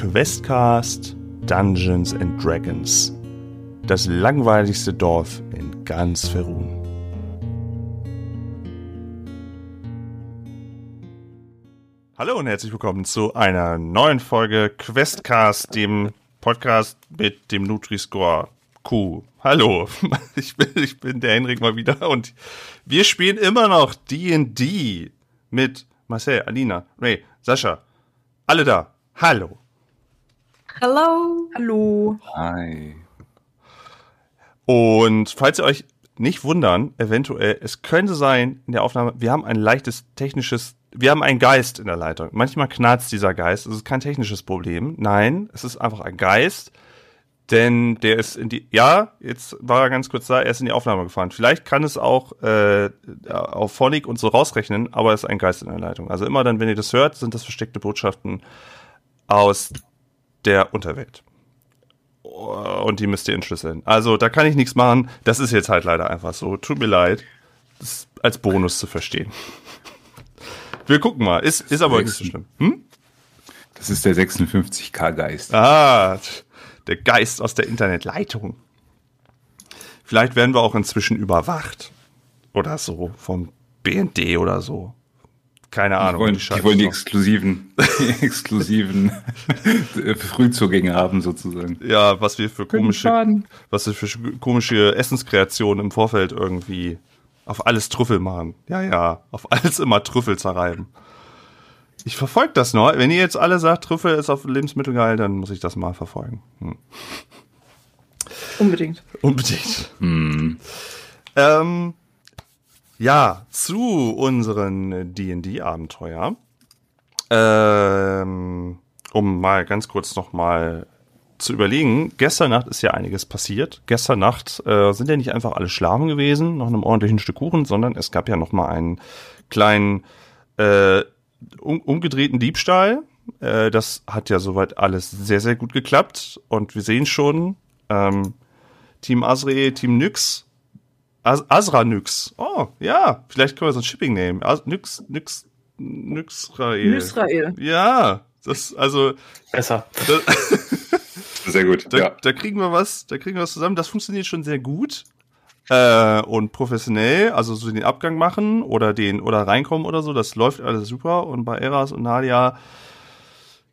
Questcast Dungeons and Dragons. Das langweiligste Dorf in ganz Ferun. Hallo und herzlich willkommen zu einer neuen Folge Questcast, dem Podcast mit dem Nutri-Score Q. Hallo, ich bin, ich bin der Henrik mal wieder und wir spielen immer noch D&D mit Marcel, Alina, Ray, Sascha. Alle da. Hallo. Hallo. Hallo. Hi. Und falls ihr euch nicht wundern, eventuell, es könnte sein in der Aufnahme, wir haben ein leichtes technisches, wir haben einen Geist in der Leitung. Manchmal knarzt dieser Geist, es ist kein technisches Problem. Nein, es ist einfach ein Geist, denn der ist in die, ja, jetzt war er ganz kurz da, er ist in die Aufnahme gefahren. Vielleicht kann es auch äh, auf Phonic und so rausrechnen, aber es ist ein Geist in der Leitung. Also immer dann, wenn ihr das hört, sind das versteckte Botschaften aus der Unterwelt. Und die müsst ihr entschlüsseln. Also da kann ich nichts machen. Das ist jetzt halt leider einfach so. Tut mir leid. Das als Bonus zu verstehen. Wir gucken mal. Ist, ist aber nicht so schlimm. Hm? Das ist der 56K-Geist. Ah, der Geist aus der Internetleitung. Vielleicht werden wir auch inzwischen überwacht. Oder so. Vom BND oder so. Keine Ahnung. Die wollen die, die, wollen die exklusiven, die exklusiven Frühzugänge haben, sozusagen. Ja, was wir für komische, was wir für komische Essenskreationen im Vorfeld irgendwie auf alles Trüffel machen. Ja, ja, auf alles immer Trüffel zerreiben. Ich verfolge das noch. Wenn ihr jetzt alle sagt, Trüffel ist auf Lebensmittel geil, dann muss ich das mal verfolgen. Hm. Unbedingt. Unbedingt. Hm. Ähm, ja, zu unseren D&D-Abenteuer. Ähm, um mal ganz kurz noch mal zu überlegen, gestern Nacht ist ja einiges passiert. Gestern Nacht äh, sind ja nicht einfach alle schlafen gewesen nach einem ordentlichen Stück Kuchen, sondern es gab ja noch mal einen kleinen äh, um, umgedrehten Diebstahl. Äh, das hat ja soweit alles sehr, sehr gut geklappt. Und wir sehen schon, ähm, Team Asre, Team Nyx As Asra Nyx. Oh, ja. Vielleicht können wir so ein Shipping nehmen. As Nyx, Nyx, Nyxrael. Nyxrael. Ja. Das, also. Besser. Das, sehr gut. Da, ja. da kriegen wir was, da kriegen wir was zusammen. Das funktioniert schon sehr gut. Äh, und professionell, also so den Abgang machen oder den, oder reinkommen oder so, das läuft alles super. Und bei Eras und Nadia,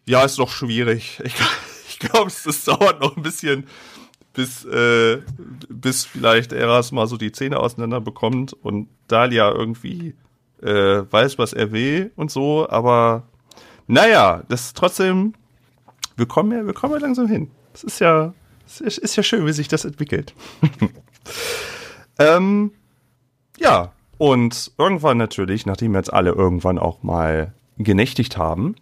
ja, ist doch schwierig. Ich, ich glaube, es dauert noch ein bisschen, bis, äh, bis vielleicht Eras mal so die Zähne auseinander bekommt und Dalia irgendwie äh, weiß, was er will und so, aber naja, das ist trotzdem, wir kommen ja, wir kommen ja langsam hin. Es ist ja, es ist ja schön, wie sich das entwickelt. ähm, ja, und irgendwann natürlich, nachdem wir jetzt alle irgendwann auch mal genächtigt haben,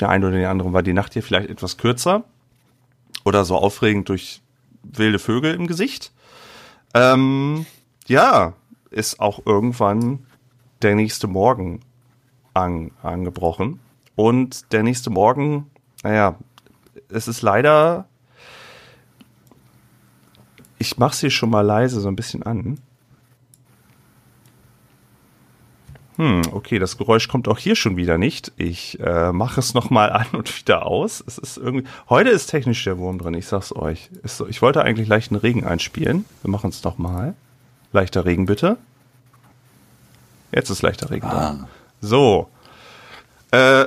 der eine oder der andere war die Nacht hier vielleicht etwas kürzer oder so aufregend durch wilde Vögel im Gesicht. Ähm, ja, ist auch irgendwann der nächste Morgen an, angebrochen. Und der nächste Morgen, naja, es ist leider. Ich mach's hier schon mal leise so ein bisschen an. Hm, okay, das Geräusch kommt auch hier schon wieder nicht. Ich äh, mache es nochmal an und wieder aus. Es ist irgendwie. Heute ist technisch der Wurm drin, ich sag's euch. So, ich wollte eigentlich leichten Regen einspielen. Wir machen es nochmal. Leichter Regen bitte. Jetzt ist leichter Regen ah. da. So. Äh,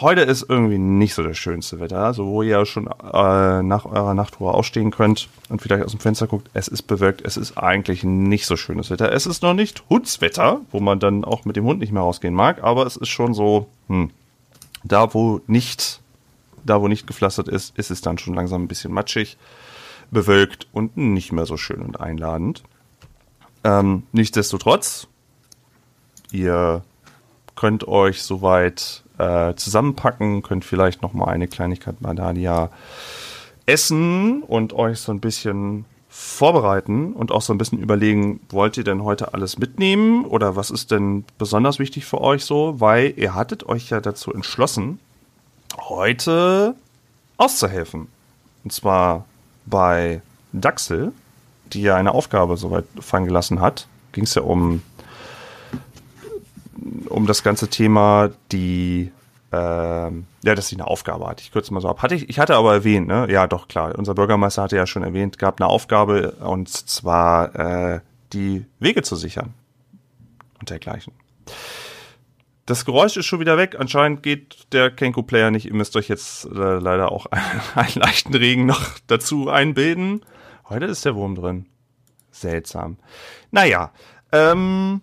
heute ist irgendwie nicht so das schönste Wetter, also wo ihr ja schon äh, nach eurer Nachtruhe ausstehen könnt und vielleicht aus dem Fenster guckt, es ist bewölkt, es ist eigentlich nicht so schönes Wetter. Es ist noch nicht Hundswetter, wo man dann auch mit dem Hund nicht mehr rausgehen mag, aber es ist schon so, hm, da wo nicht, da wo nicht gepflastert ist, ist es dann schon langsam ein bisschen matschig, bewölkt und nicht mehr so schön und einladend. Ähm, nichtsdestotrotz, ihr könnt euch soweit äh, zusammenpacken, könnt vielleicht noch mal eine Kleinigkeit bei Dalia essen und euch so ein bisschen vorbereiten und auch so ein bisschen überlegen, wollt ihr denn heute alles mitnehmen oder was ist denn besonders wichtig für euch so, weil ihr hattet euch ja dazu entschlossen, heute auszuhelfen. Und zwar bei Daxel, die ja eine Aufgabe soweit fallen gelassen hat, ging es ja um um das ganze Thema die ähm, ja, dass sie eine Aufgabe hat. Ich kürze mal so ab. Hatte ich, ich hatte aber erwähnt, ne? Ja, doch, klar. Unser Bürgermeister hatte ja schon erwähnt, gab eine Aufgabe und zwar äh, die Wege zu sichern. Und dergleichen. Das Geräusch ist schon wieder weg. Anscheinend geht der Kenko-Player nicht. Ihr müsst euch jetzt äh, leider auch einen, einen leichten Regen noch dazu einbilden. Heute ist der Wurm drin. Seltsam. Naja, ähm,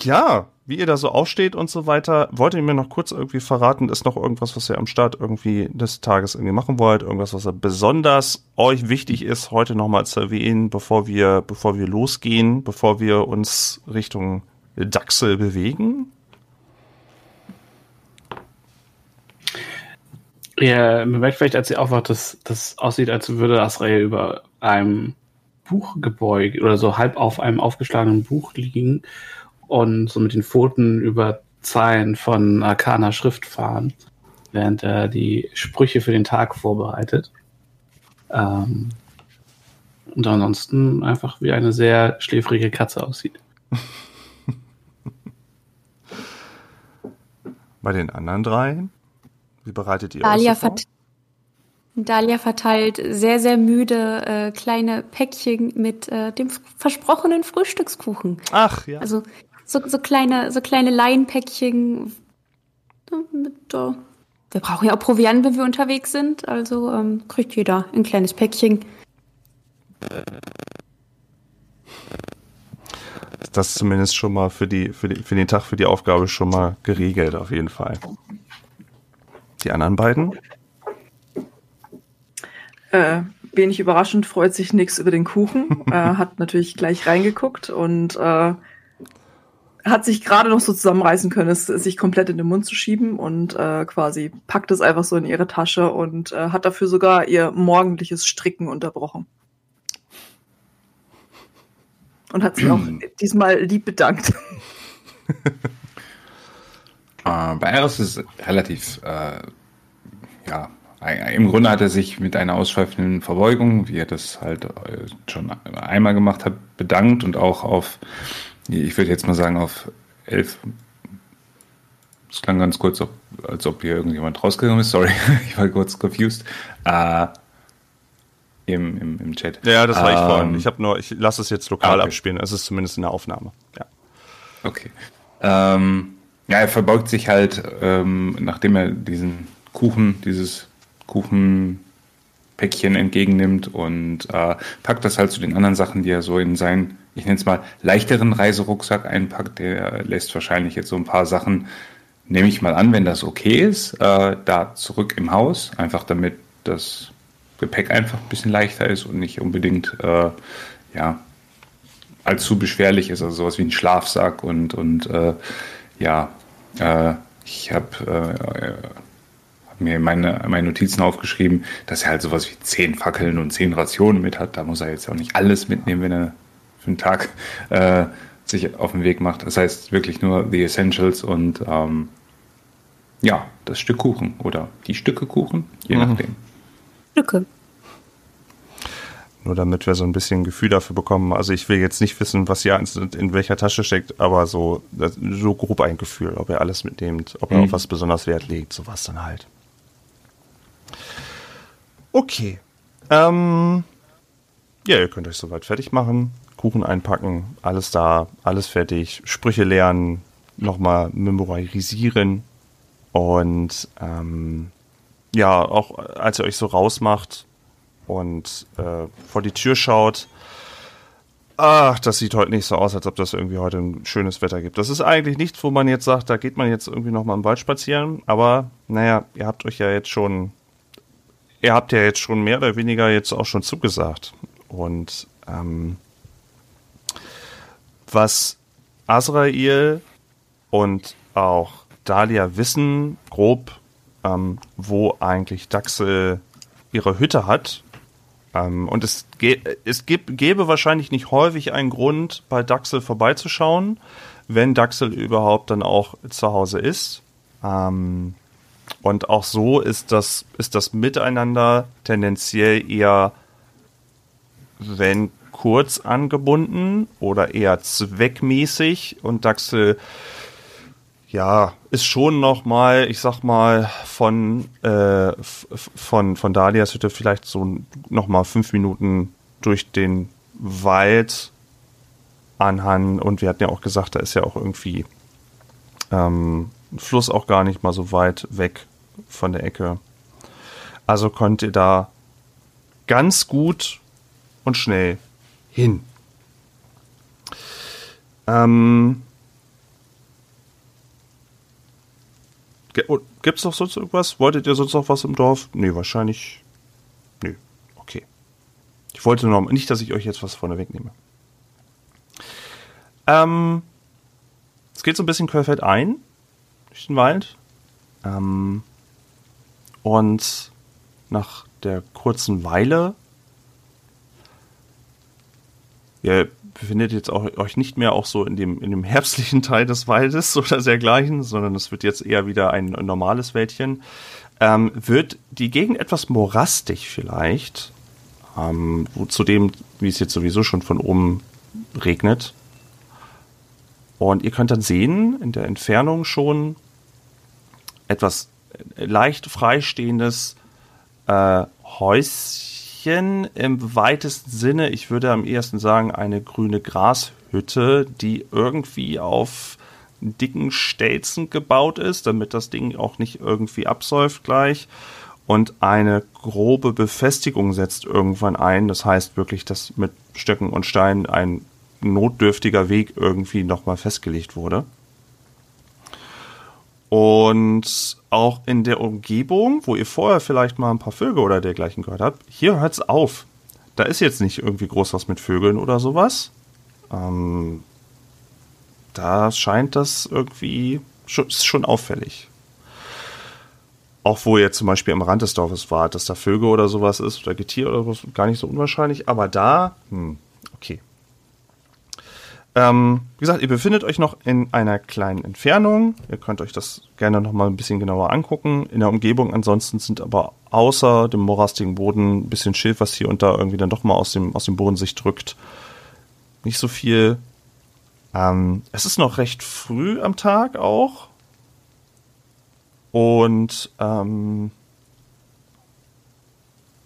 ja, wie ihr da so aufsteht und so weiter. Wollt ihr mir noch kurz irgendwie verraten, ist noch irgendwas, was ihr am Start irgendwie des Tages irgendwie machen wollt? Irgendwas, was besonders euch wichtig ist, heute nochmal zu erwähnen, bevor wir, bevor wir losgehen, bevor wir uns Richtung Dachsel bewegen? Ja, man merkt vielleicht, als sie aufwacht, dass das aussieht, als würde Asrael über einem Buch gebeugt oder so halb auf einem aufgeschlagenen Buch liegen und so mit den Pfoten über Zeilen von arkaner Schrift fahren, während er die Sprüche für den Tag vorbereitet. Ähm, und ansonsten einfach wie eine sehr schläfrige Katze aussieht. Bei den anderen dreien? Wie bereitet ihr Dalia, euch so vor? vert Dalia verteilt sehr, sehr müde äh, kleine Päckchen mit äh, dem versprochenen Frühstückskuchen. Ach, ja. Also so, so kleine, so kleine Laienpäckchen. Mit, äh, wir brauchen ja auch Proviant, wenn wir unterwegs sind. Also ähm, kriegt jeder ein kleines Päckchen. Das ist zumindest schon mal für, die, für, die, für den Tag, für die Aufgabe schon mal geregelt, auf jeden Fall. Die anderen beiden? Äh, wenig überraschend freut sich nix über den Kuchen. äh, hat natürlich gleich reingeguckt und äh, hat sich gerade noch so zusammenreißen können, es sich komplett in den Mund zu schieben und äh, quasi packt es einfach so in ihre Tasche und äh, hat dafür sogar ihr morgendliches Stricken unterbrochen. Und hat sich auch diesmal lieb bedankt. Äh, bei Eris ist es relativ, äh, ja, im Grunde hat er sich mit einer ausschweifenden Verbeugung, wie er das halt äh, schon einmal gemacht hat, bedankt und auch auf, ich würde jetzt mal sagen, auf elf. Es klang ganz kurz, ob, als ob hier irgendjemand rausgegangen ist. Sorry, ich war kurz confused. Äh, im, im, Im Chat. Ja, das war ich Ähm, vorhin. Ich habe nur, ich lasse es jetzt lokal okay. abspielen. Es ist zumindest in der Aufnahme. Ja. Okay. Ähm, ja, er verbeugt sich halt, ähm, nachdem er diesen Kuchen, dieses Kuchenpäckchen entgegennimmt und äh, packt das halt zu den anderen Sachen, die er so in seinen, ich nenne es mal, leichteren Reiserucksack einpackt. Der lässt wahrscheinlich jetzt so ein paar Sachen, nehme ich mal an, wenn das okay ist, äh, da zurück im Haus, einfach damit das Gepäck einfach ein bisschen leichter ist und nicht unbedingt, äh, ja, allzu beschwerlich ist, also sowas wie ein Schlafsack und, und äh, ja, äh, ich habe äh, mir meine, meine Notizen aufgeschrieben, dass er halt sowas wie zehn Fackeln und zehn Rationen mit hat. Da muss er jetzt auch nicht alles mitnehmen, wenn er für einen Tag äh, sich auf den Weg macht. Das heißt wirklich nur The Essentials und ähm, ja, das Stück Kuchen oder die Stücke Kuchen, je Mhm. nachdem. Stücke. Nur damit wir so ein bisschen ein Gefühl dafür bekommen. Also ich will jetzt nicht wissen, was ja in, welcher Tasche steckt, aber so, so grob ein Gefühl, ob er alles mitnimmt, ob er Mhm. auf was besonders Wert legt, sowas dann halt. Okay. Ähm, ja, ihr könnt euch soweit fertig machen, Kuchen einpacken, alles da, alles fertig, Sprüche lernen, nochmal memorisieren und ähm, ja, auch als ihr euch so rausmacht und äh, vor die Tür schaut, ach, das sieht heute nicht so aus, als ob das irgendwie heute ein schönes Wetter gibt. Das ist eigentlich nichts, wo man jetzt sagt, da geht man jetzt irgendwie nochmal im Wald spazieren, aber naja, ihr habt euch ja jetzt schon, ihr habt ja jetzt schon mehr oder weniger jetzt auch schon zugesagt. Und ähm, was Azrael und auch Dahlia wissen, grob, ähm, wo eigentlich Daxel ihre Hütte hat. Ähm, und es, es gäbe wahrscheinlich nicht häufig einen Grund, bei Daxel vorbeizuschauen, wenn Daxel überhaupt dann auch zu Hause ist. Ähm, und auch so ist das, ist das Miteinander tendenziell eher, wenn kurz angebunden oder eher zweckmäßig und Daxel ja, ist schon noch mal, ich sag mal, von, äh, von, von Dalias Hütte vielleicht so noch mal fünf Minuten durch den Wald anhand. Und wir hatten ja auch gesagt, da ist ja auch irgendwie ähm, Fluss auch gar nicht mal so weit weg von der Ecke. Also könnt ihr da ganz gut und schnell hin. Ähm, oh, Gibt es noch sonst irgendwas? Wolltet ihr sonst noch was im Dorf? Nee, wahrscheinlich. Nö. Okay. Ich wollte noch nicht, dass ich euch jetzt was vorne wegnehme. Ähm, es geht so ein bisschen querfeld ein Wald. Ähm, und nach der kurzen Weile ihr befindet jetzt auch euch nicht mehr auch so in dem, in dem herbstlichen Teil des Waldes oder dergleichen, sondern es wird jetzt eher wieder ein normales Wäldchen. Ähm, wird die Gegend etwas morastig vielleicht, ähm, zudem, wie es jetzt sowieso schon von oben regnet. Und ihr könnt dann sehen, in der Entfernung schon etwas leicht freistehendes äh, Häuschen im weitesten Sinne. Ich würde am ehesten sagen, eine grüne Grashütte, die irgendwie auf dicken Stelzen gebaut ist, damit das Ding auch nicht irgendwie absäuft gleich. Und eine grobe Befestigung setzt irgendwann ein. Das heißt wirklich, dass mit Stöcken und Steinen ein notdürftiger Weg irgendwie nochmal festgelegt wurde. Und auch in der Umgebung, wo ihr vorher vielleicht mal ein paar Vögel oder dergleichen gehört habt, hier hört es auf. Da ist jetzt nicht irgendwie groß was mit Vögeln oder sowas. Ähm, da scheint das irgendwie schon, ist schon auffällig. Auch wo ihr zum Beispiel am Rand des Dorfes wart, dass da Vögel oder sowas ist oder Getier oder was, gar nicht so unwahrscheinlich. Aber da, hm, okay. Ähm, wie gesagt, ihr befindet euch noch in einer kleinen Entfernung. Ihr könnt euch das gerne noch mal ein bisschen genauer angucken. In der Umgebung ansonsten sind aber außer dem morastigen Boden ein bisschen Schilf, was hier und da irgendwie dann doch mal aus dem, aus dem Boden sich drückt. Nicht so viel. Ähm, es ist noch recht früh am Tag auch. Und ähm,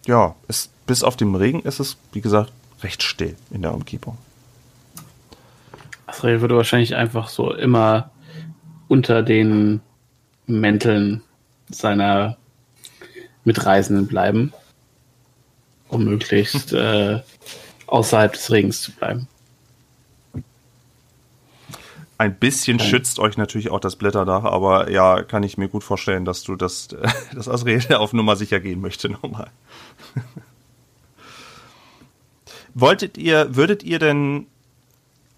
ja, es, bis auf den Regen ist es, wie gesagt, recht still in der Umgebung. Asriel würde wahrscheinlich einfach so immer unter den Mänteln seiner Mitreisenden bleiben, um möglichst äh, außerhalb des Regens zu bleiben. Ein bisschen ja. schützt euch natürlich auch das Blätterdach, aber ja, kann ich mir gut vorstellen, dass du das, das Asriel auf Nummer sicher gehen möchte nochmal. Wolltet ihr, würdet ihr denn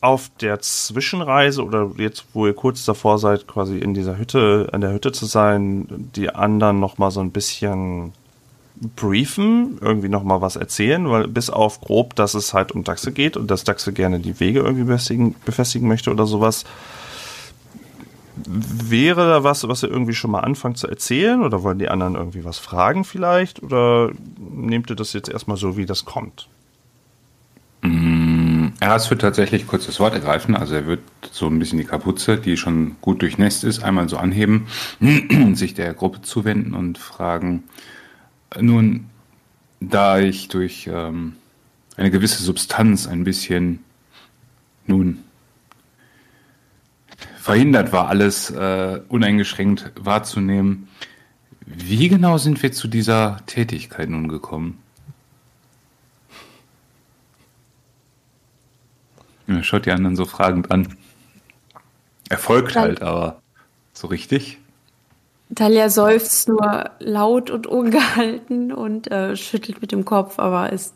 auf der Zwischenreise oder jetzt, wo ihr kurz davor seid, quasi in dieser Hütte, an der Hütte zu sein, die anderen noch mal so ein bisschen briefen, irgendwie noch mal was erzählen, weil bis auf grob, dass es halt um Dachse geht und dass Dachse gerne die Wege irgendwie befestigen, befestigen möchte oder sowas. Wäre da was, was ihr irgendwie schon mal anfangt zu erzählen oder wollen die anderen irgendwie was fragen vielleicht oder nehmt ihr das jetzt erstmal so, wie das kommt? Mm, es wird tatsächlich kurz das Wort ergreifen. Also er wird so ein bisschen die Kapuze, die schon gut durchnässt ist, einmal so anheben und sich der Gruppe zuwenden und fragen. Nun, da ich durch ähm, eine gewisse Substanz ein bisschen nun verhindert war, alles äh, uneingeschränkt wahrzunehmen, wie genau sind wir zu dieser Tätigkeit nun gekommen? Ja, schaut die anderen so fragend an. Erfolgt halt, aber so richtig. Talia seufzt nur laut und ungehalten und äh, schüttelt mit dem Kopf, aber es,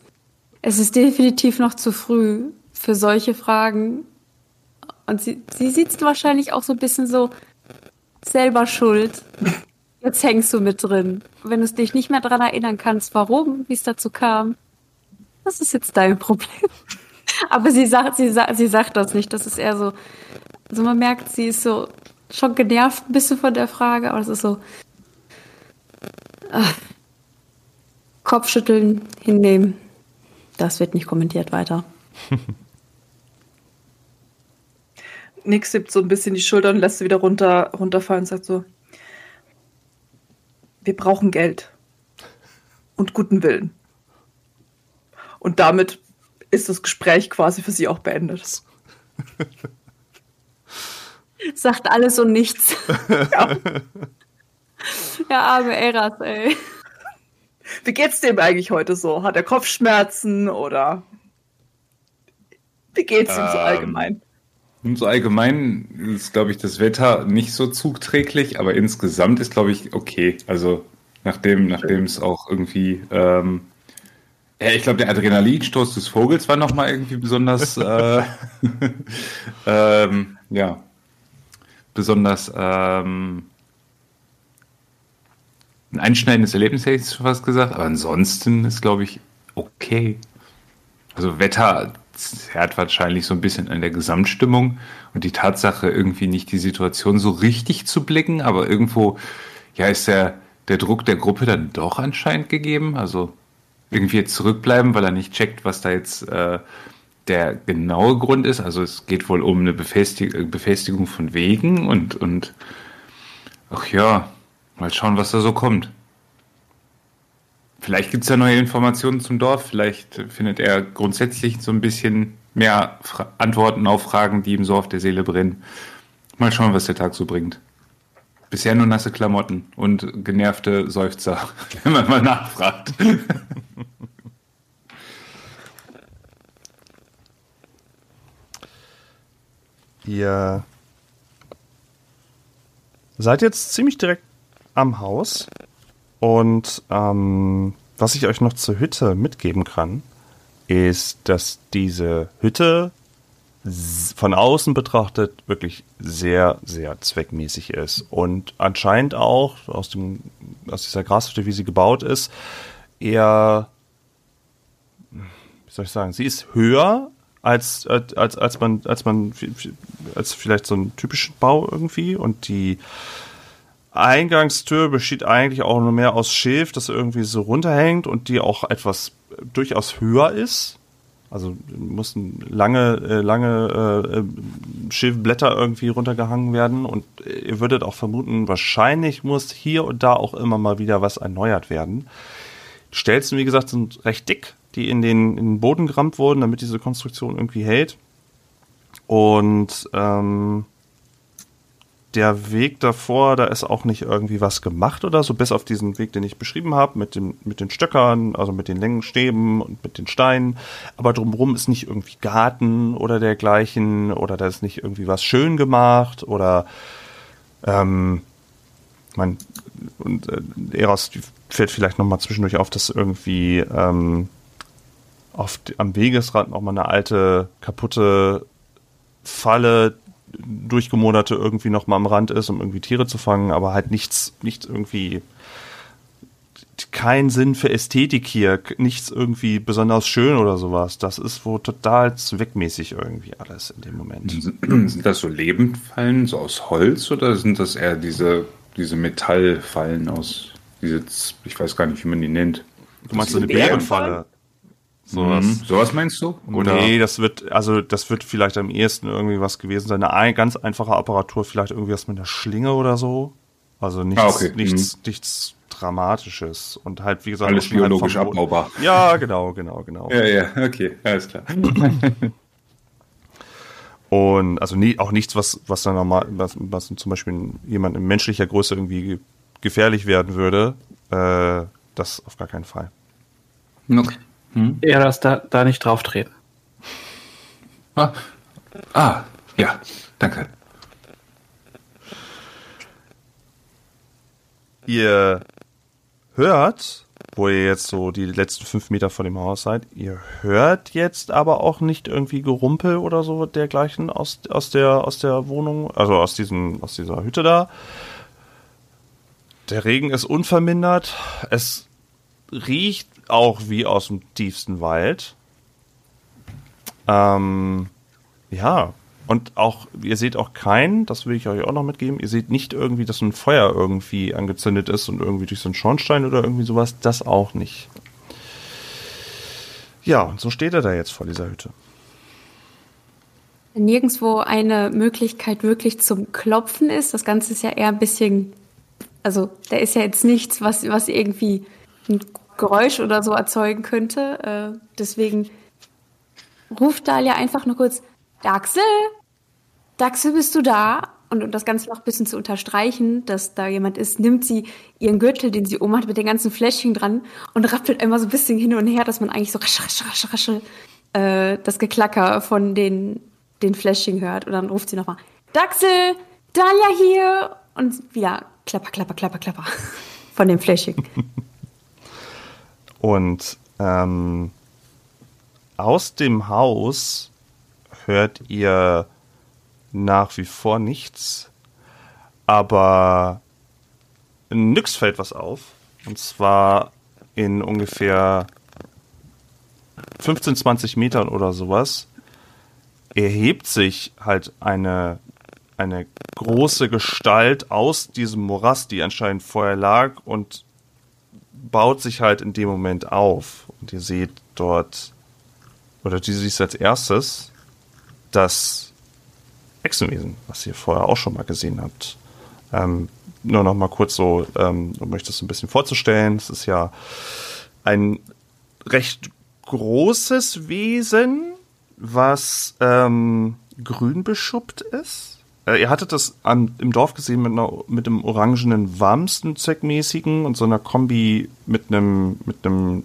es ist definitiv noch zu früh für solche Fragen. Und sie, sie sieht wahrscheinlich auch so ein bisschen so selber schuld. Jetzt hängst du mit drin. Wenn du dich nicht mehr daran erinnern kannst, warum, wie es dazu kam, das ist jetzt dein Problem. Aber sie sagt, sie, sie sagt das nicht. Das ist eher so, also man merkt, sie ist so schon genervt ein bisschen von der Frage, aber es ist so ach, Kopfschütteln, hinnehmen. Das wird nicht kommentiert weiter. Nix hebt so ein bisschen die Schulter und lässt sie wieder runter, runterfallen und sagt so, wir brauchen Geld und guten Willen. Und damit ist das Gespräch quasi für sie auch beendet. Sagt alles und nichts. Ja. Ja, arme Eras, ey. Wie geht's dem eigentlich heute so? Hat er Kopfschmerzen oder wie geht's ihm so Ähm, allgemein? Und so allgemein ist, glaube ich, das Wetter nicht so zugträglich, aber insgesamt ist, glaube ich, okay. Also nachdem, nachdem es auch irgendwie, ähm, ja, ich glaube, der Adrenalinstoß des Vogels war nochmal irgendwie besonders, äh, ähm, ja, besonders ähm, ein einschneidendes Erlebnis, hätte ich schon fast gesagt. Aber ansonsten ist, glaube ich, okay. Also Wetter zerrt wahrscheinlich so ein bisschen an der Gesamtstimmung und die Tatsache, irgendwie nicht die Situation so richtig zu blicken, aber irgendwo, ja, ist der, der Druck der Gruppe dann doch anscheinend gegeben. Also irgendwie jetzt zurückbleiben, weil er nicht checkt, was da jetzt äh, der genaue Grund ist. Also es geht wohl um eine Befestig Befestigung von Wegen und, und ach ja, mal schauen, was da so kommt. Vielleicht gibt es ja neue Informationen zum Dorf. Vielleicht findet er grundsätzlich so ein bisschen mehr Fra Antworten auf Fragen, die ihm so auf der Seele brennen. Mal schauen, was der Tag so bringt. Bisher nur nasse Klamotten und genervte Seufzer, wenn man mal nachfragt. Ihr seid jetzt ziemlich direkt am Haus und ähm, was ich euch noch zur Hütte mitgeben kann, ist, dass diese Hütte von außen betrachtet wirklich sehr, sehr zweckmäßig ist und anscheinend auch aus, dem, aus dieser Grashütte, wie sie gebaut ist, eher, wie soll ich sagen, sie ist höher als, als, als, man, als man, als vielleicht so ein typischen Bau irgendwie und die Eingangstür besteht eigentlich auch nur mehr aus Schilf, das irgendwie so runterhängt und die auch etwas durchaus höher ist. Also mussten lange, äh, lange äh, Schilfblätter irgendwie runtergehangen werden und ihr würdet auch vermuten, wahrscheinlich muss hier und da auch immer mal wieder was erneuert werden. Stelzen, wie gesagt, sind recht dick, die in den, in den Boden gerammt wurden, damit diese Konstruktion irgendwie hält. Und ähm, der Weg davor, da ist auch nicht irgendwie was gemacht oder so, bis auf diesen Weg, den ich beschrieben habe, mit, mit den Stöckern, also mit den Längenstäben und mit den Steinen. Aber drumherum ist nicht irgendwie Garten oder dergleichen oder da ist nicht irgendwie was schön gemacht oder ähm, man und äh, Eros fällt vielleicht noch mal zwischendurch auf, dass irgendwie ähm, auf, am Wegesrand noch mal eine alte kaputte Falle durchgemoderte irgendwie noch mal am Rand ist, um irgendwie Tiere zu fangen, aber halt nichts, nichts irgendwie kein Sinn für Ästhetik hier, nichts irgendwie besonders schön oder sowas. Das ist wohl total zweckmäßig irgendwie alles in dem Moment. Sind das so Lebendfallen, so aus Holz, oder sind das eher diese, diese Metallfallen aus, diese, ich weiß gar nicht, wie man die nennt. Du meinst so eine Bärenfalle? Sowas. Mhm. Sowas meinst du? Oder? Nee, das wird, also das wird vielleicht am ehesten irgendwie was gewesen sein. Eine ein, ganz einfache Apparatur, vielleicht irgendwie was mit einer Schlinge oder so. Also nichts, Ah, okay. nichts, nichts Dramatisches. Und halt, wie gesagt, Alles halt biologisch verboten. abbaubar. Ja, genau, genau, genau. Ja, ja, okay, alles klar. Und also nie, auch nichts, was, was dann normal, was, was zum Beispiel jemand in menschlicher Größe irgendwie gefährlich werden würde. Äh, das auf gar keinen Fall. Okay. Eras, da, da nicht drauf treten. Ah, ah, ja, danke. Ihr hört, wo ihr jetzt so die letzten fünf Meter vor dem Haus seid, ihr hört jetzt aber auch nicht irgendwie Gerumpel oder so dergleichen aus, aus, der, aus der Wohnung, also aus, diesem, aus dieser Hütte da. Der Regen ist unvermindert. Es riecht auch wie aus dem tiefsten Wald. Ähm, ja, und auch, ihr seht auch keinen, das will ich euch auch noch mitgeben, ihr seht nicht irgendwie, dass ein Feuer irgendwie angezündet ist und irgendwie durch so einen Schornstein oder irgendwie sowas, das auch nicht. Ja, und so steht er da jetzt vor dieser Hütte. nirgendwo eine Möglichkeit wirklich zum Klopfen ist. Das Ganze ist ja eher ein bisschen, also da ist ja jetzt nichts, was, was irgendwie ein Geräusch oder so erzeugen könnte. Äh, deswegen ruft Dalia einfach nur kurz, Daxel, Daxel, bist du da? Und um das Ganze noch ein bisschen zu unterstreichen, dass da jemand ist, nimmt sie ihren Gürtel, den sie oben hat, mit den ganzen Fläschchen dran und rappelt immer so ein bisschen hin und her, dass man eigentlich so rasch, rasch, rasch, rasch, äh, das Geklacker von den den Flashing hört. Und dann ruft sie nochmal, Daxel, Dalia hier. Und wieder klapper, klapper, klapper, klapper von dem Flashing. Und ähm, aus dem Haus hört ihr nach wie vor nichts, aber nix fällt was auf. Und zwar in ungefähr 15, 20 Metern oder sowas erhebt sich halt eine, eine große Gestalt aus diesem Morast, die anscheinend vorher lag und baut sich halt in dem Moment auf. Und ihr seht dort, oder du siehst als erstes, das Echsenwesen, was ihr vorher auch schon mal gesehen habt. Ähm, nur noch mal kurz so, ähm, um euch das ein bisschen vorzustellen. Es ist ja ein recht großes Wesen, was ähm, grün beschuppt ist. Äh, ihr hattet das an, im Dorf gesehen mit, einer, mit einem orangenen Wamsten-Zweckmäßigen und so einer Kombi mit einem, mit einem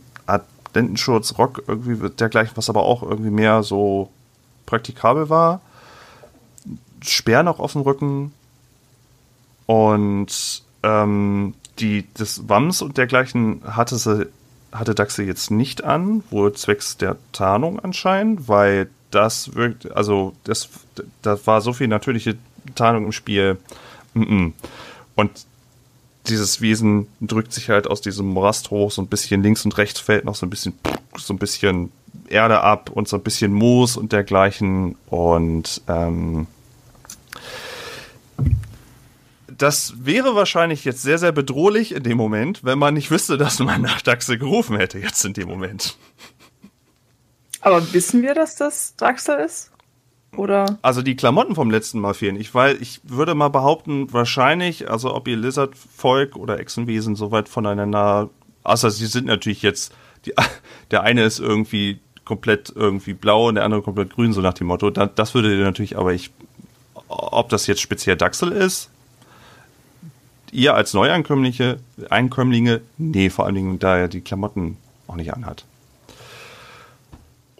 Lendenschurz, Rock, irgendwie dergleichen, was aber auch irgendwie mehr so praktikabel war. Speer noch auf dem Rücken und ähm, die, das Wams und dergleichen hatte sie hatte Daxe jetzt nicht an, wohl zwecks der Tarnung anscheinend, weil das wirkt, also das, das war so viel natürliche Tarnung im Spiel. Und dieses Wesen drückt sich halt aus diesem Morast hoch, so ein bisschen links und rechts fällt noch so ein bisschen, so ein bisschen Erde ab und so ein bisschen Moos und dergleichen. Und ähm, das wäre wahrscheinlich jetzt sehr, sehr bedrohlich in dem Moment, wenn man nicht wüsste, dass man nach Daxel gerufen hätte, jetzt in dem Moment. Aber wissen wir, dass das Daxel ist? Oder? Also die Klamotten vom letzten Mal fehlen. Ich, weil ich würde mal behaupten, wahrscheinlich, also ob ihr Lizard-Volk oder Echsenwesen so weit voneinander, außer sie sind natürlich jetzt, die, der eine ist irgendwie komplett irgendwie blau und der andere komplett grün, so nach dem Motto. Das, würde natürlich, aber ich, ob das jetzt speziell Daxel ist, ihr als Neuankömmlinge, Einkömmlinge, nee, vor allen Dingen, da er die Klamotten auch nicht anhat.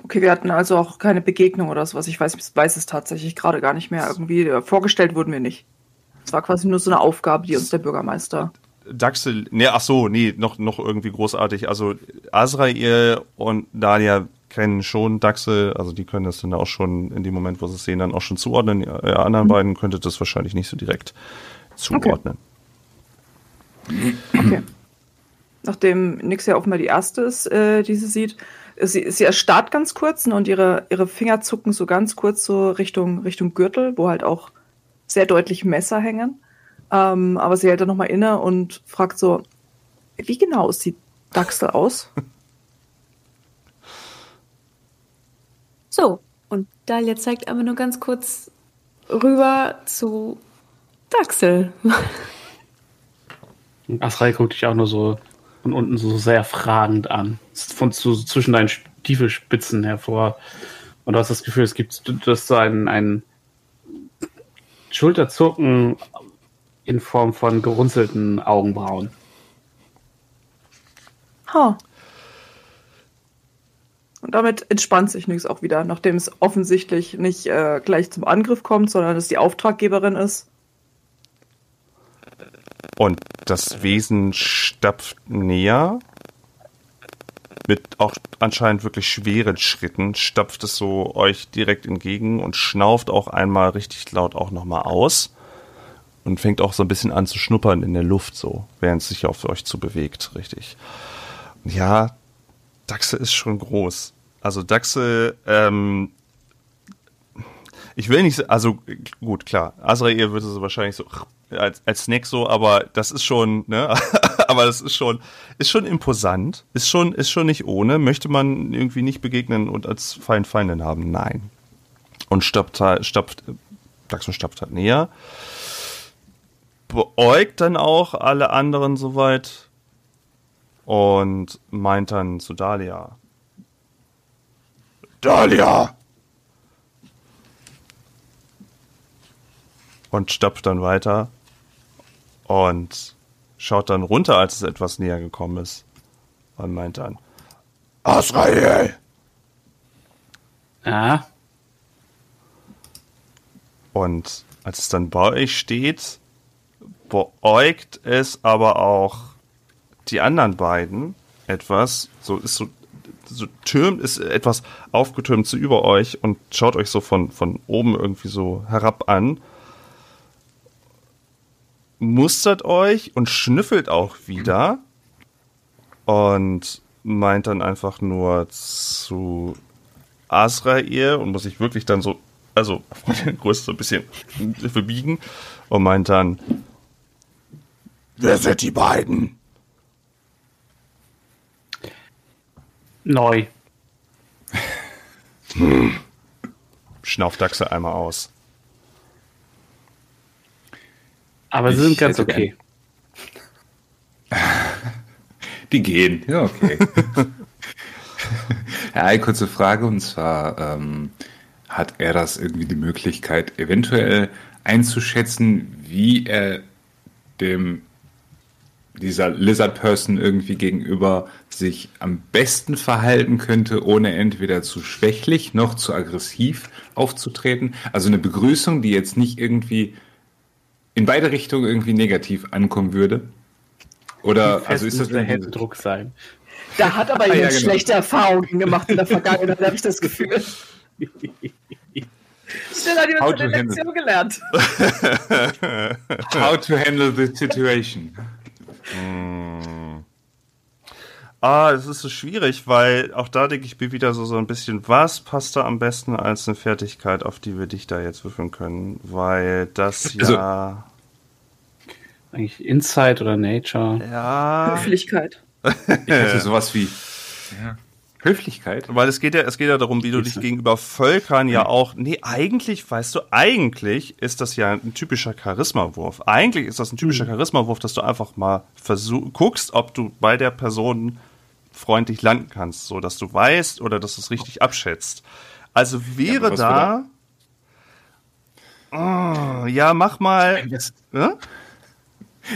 Okay, wir hatten also auch keine Begegnung oder sowas. Ich weiß, weiß es tatsächlich gerade gar nicht mehr. Irgendwie äh, vorgestellt wurden wir nicht. Es war quasi nur so eine Aufgabe, die uns der Bürgermeister. Daxel, nee, ach so, nee, noch, noch irgendwie großartig. Also Azrael und Dalia kennen schon Daxel, also die können das dann auch schon in dem Moment, wo sie es sehen, dann auch schon zuordnen. Ihr anderen mhm. beiden könntet das wahrscheinlich nicht so direkt zuordnen. Okay. Okay. Nachdem Nix ja offenbar die erste ist, äh, die sie sieht, sie, sie erstarrt ganz kurz ne, und ihre, ihre Finger zucken so ganz kurz so Richtung, Richtung Gürtel, wo halt auch sehr deutlich Messer hängen. Ähm, aber sie hält dann nochmal inne und fragt so, wie genau sieht Daxel aus? So, und Dalia zeigt aber nur ganz kurz rüber zu Daxel. Asrael guckt dich auch nur so von unten so sehr fragend an. Von so zwischen deinen Stiefelspitzen hervor. Und du hast das Gefühl, es gibt das so ein, ein Schulterzucken in Form von gerunzelten Augenbrauen. Ha. Und damit entspannt sich nichts auch wieder, nachdem es offensichtlich nicht äh, gleich zum Angriff kommt, sondern es die Auftraggeberin ist. Und das Wesen stapft näher. Mit auch anscheinend wirklich schweren Schritten stapft es so euch direkt entgegen und schnauft auch einmal richtig laut auch nochmal aus. Und fängt auch so ein bisschen an zu schnuppern in der Luft so, während es sich auf euch zu bewegt, richtig. Ja, Dachse ist schon groß. Also Dachse, ähm, ich will nicht, also gut, klar, Azrael würde so wahrscheinlich so als, als Snack so, aber das ist schon, ne, aber das ist schon, ist schon imposant, ist schon, ist schon nicht ohne. Möchte man irgendwie nicht begegnen und als Feind Feindin haben? Nein. und stapft, halt- stapft, Daxon stapft halt näher. Beäugt dann auch alle anderen soweit und meint dann zu Dahlia. Dahlia! Und stapft dann weiter und schaut dann runter, als es etwas näher gekommen ist. Und meint dann, Azrael! Ja, Und als es dann bei euch steht, beäugt es aber auch die anderen beiden etwas, so ist so, so türmt, ist etwas aufgetürmt so über euch und schaut euch so von, von oben irgendwie so herab an, mustert euch und schnüffelt auch wieder und meint dann einfach nur zu Azrael und muss sich wirklich dann so, also von der Größe so ein bisschen verbiegen und meint dann, wer sind die beiden? neu. Schnauft Dachse einmal aus. Aber sie sind ganz okay. Die gehen, ja, okay. ja, eine kurze Frage und zwar ähm, hat er das irgendwie die Möglichkeit, eventuell einzuschätzen, wie er dem dieser Lizard Person irgendwie gegenüber sich am besten verhalten könnte, ohne entweder zu schwächlich noch zu aggressiv aufzutreten. Also eine Begrüßung, die jetzt nicht irgendwie in beide Richtungen irgendwie negativ ankommen würde. Oder also ist das der irgendwie- Druck sein? Da hat aber Ah, ja, jemand genau. schlechte Erfahrungen gemacht in der Vergangenheit, habe ich das Gefühl. Schnell hat jemand handle- Lektion gelernt. How to handle the situation. Ah, es ist so schwierig, weil auch da denke ich mir wieder so, so ein bisschen, was passt da am besten als eine Fertigkeit, auf die wir dich da jetzt würfeln können? Weil das Also- ja. Eigentlich Insight oder Nature? Ja. Höflichkeit. Ich hätte sowas wie ja, Höflichkeit. Weil es geht ja, es geht ja darum, wie du dich gegenüber Völkern ja auch. Nee, eigentlich, weißt du, eigentlich ist das ja ein typischer Charismawurf. Eigentlich ist das ein typischer Charismawurf, dass du einfach mal versuch, guckst, ob du bei der Person freundlich landen kannst, so dass du weißt oder dass du es richtig abschätzt. Also wäre was da. Oh, ja, mach mal. Ja?